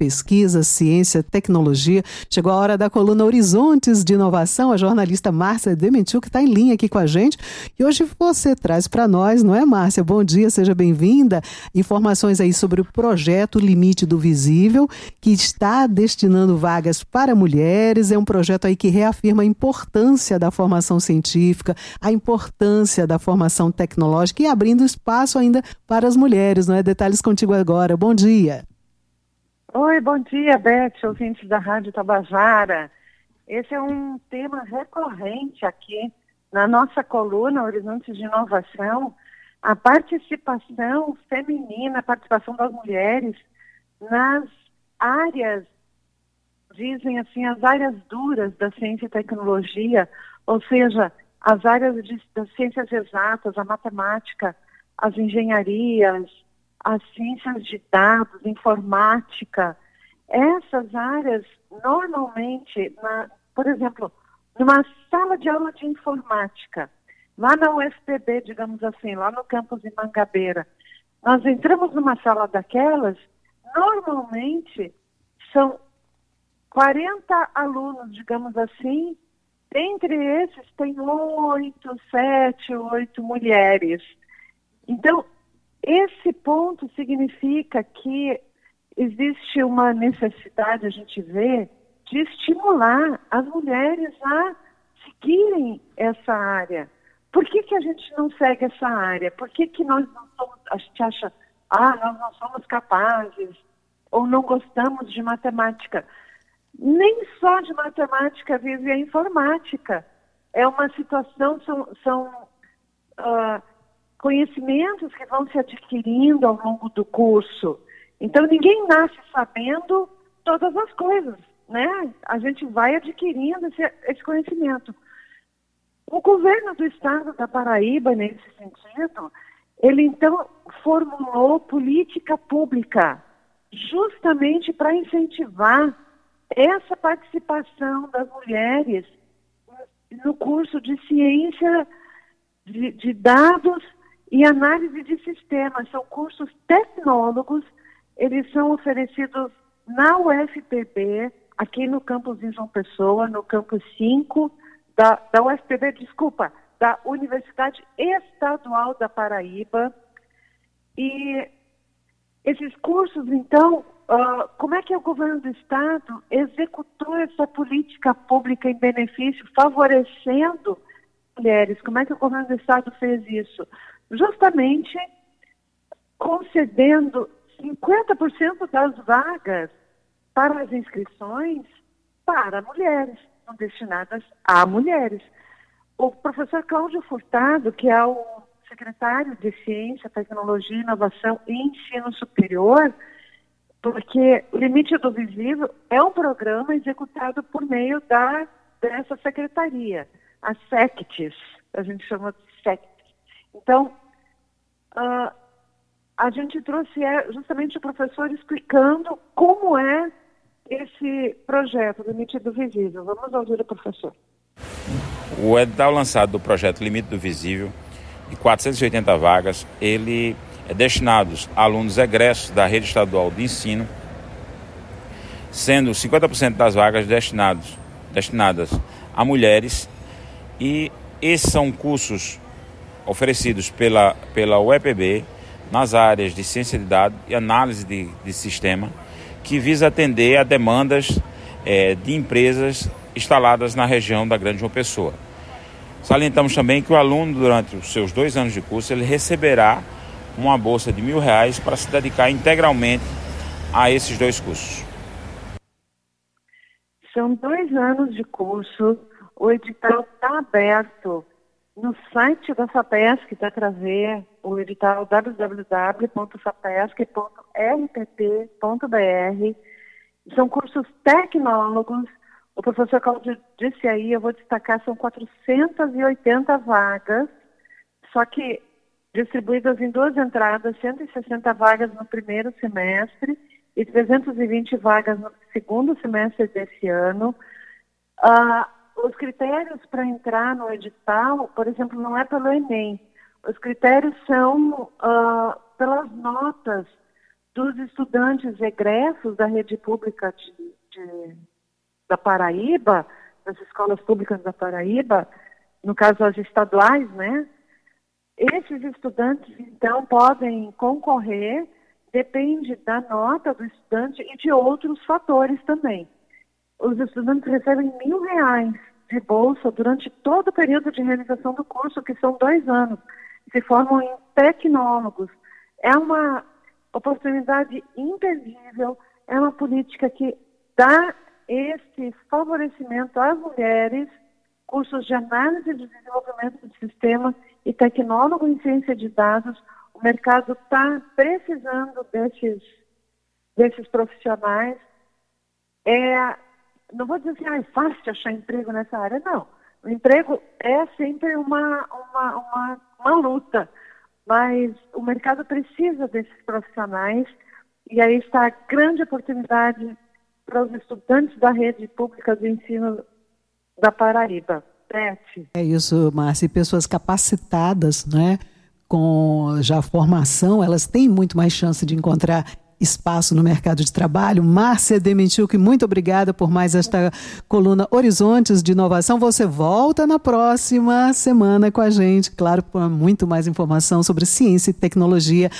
pesquisa, ciência, tecnologia. Chegou a hora da coluna Horizontes de Inovação. A jornalista Márcia Dementiu, que está em linha aqui com a gente. E hoje você traz para nós, não é, Márcia? Bom dia, seja bem-vinda. Informações aí sobre o projeto Limite do Visível, que está destinando vagas para mulheres. É um projeto aí que reafirma a importância da formação científica, a importância da formação tecnológica e abrindo espaço ainda para as mulheres, não é? Detalhes contigo agora. Bom dia. Oi, bom dia, Beth, ouvintes da Rádio Tabajara. Esse é um tema recorrente aqui na nossa coluna Horizontes de Inovação, a participação feminina, a participação das mulheres nas áreas, dizem assim, as áreas duras da ciência e tecnologia, ou seja, as áreas de, das ciências exatas, a matemática, as engenharias, as ciências de dados, informática. Essas áreas, normalmente, na, por exemplo, numa sala de aula de informática, lá na UFPB, digamos assim, lá no campus de Mangabeira, nós entramos numa sala daquelas, normalmente são 40 alunos, digamos assim, Dentre esses, tem oito, sete, oito mulheres. Então, esse ponto significa que existe uma necessidade, a gente vê, de estimular as mulheres a seguirem essa área. Por que, que a gente não segue essa área? Por que, que nós não somos, a gente acha, ah, nós não somos capazes, ou não gostamos de matemática? nem só de matemática vive a informática. É uma situação, são, são uh, conhecimentos que vão se adquirindo ao longo do curso. Então, ninguém nasce sabendo todas as coisas, né? A gente vai adquirindo esse, esse conhecimento. O governo do estado da Paraíba, nesse sentido, ele então formulou política pública justamente para incentivar essa participação das mulheres no curso de ciência de, de dados e análise de sistemas. São cursos tecnólogos, eles são oferecidos na UFPB, aqui no campus de João Pessoa, no campus 5 da, da UFPB, desculpa, da Universidade Estadual da Paraíba. E esses cursos, então, uh, como é que o governo do Estado executou essa política pública em benefício, favorecendo mulheres? Como é que o governo do Estado fez isso? Justamente concedendo 50% das vagas para as inscrições para mulheres, são destinadas a mulheres. O professor Cláudio Furtado, que é o secretário de Ciência, Tecnologia, Inovação e Ensino Superior, porque o Limite do Visível é um programa executado por meio da, dessa secretaria, a SECTES, a gente chama de SECTES. Então, uh, a gente trouxe é, justamente o professor explicando como é esse projeto Limite do Visível. Vamos ouvir o professor. O edital lançado do projeto Limite do Visível de 480 vagas, ele é destinado a alunos egressos da rede estadual de ensino, sendo 50% das vagas destinados, destinadas a mulheres e esses são cursos oferecidos pela, pela UEPB nas áreas de ciência de dados e análise de, de sistema, que visa atender a demandas é, de empresas instaladas na região da Grande João Pessoa. Salientamos também que o aluno, durante os seus dois anos de curso, ele receberá uma bolsa de mil reais para se dedicar integralmente a esses dois cursos. São dois anos de curso, o edital está aberto no site da FAPESC para trazer o edital www.fapesc.rpt.br. São cursos tecnólogos o professor Cláudio disse aí, eu vou destacar, são 480 vagas, só que distribuídas em duas entradas, 160 vagas no primeiro semestre e 320 vagas no segundo semestre desse ano. Ah, os critérios para entrar no edital, por exemplo, não é pelo Enem. Os critérios são ah, pelas notas dos estudantes egressos da rede pública de, de, da Paraíba, das escolas públicas da Paraíba, no caso as estaduais, né? Esses estudantes, então, podem concorrer, depende da nota do estudante e de outros fatores também. Os estudantes recebem mil reais de bolsa durante todo o período de realização do curso, que são dois anos. Se formam em tecnólogos. É uma oportunidade imperdível, é uma política que dá esse favorecimento às mulheres, cursos de análise de desenvolvimento do sistema e tecnólogo em ciência de dados. O mercado está precisando desses, desses profissionais. É, não vou dizer assim, ah, é fácil achar emprego nessa área, não. O emprego é sempre uma, uma, uma, uma luta, mas o mercado precisa desses profissionais e aí está a grande oportunidade para os estudantes da rede pública de ensino da Paraíba. É isso, Márcia. E pessoas capacitadas, né? com já formação, elas têm muito mais chance de encontrar espaço no mercado de trabalho. Márcia Dementiuk, muito obrigada por mais esta coluna Horizontes de Inovação. Você volta na próxima semana com a gente, claro, com muito mais informação sobre ciência e tecnologia.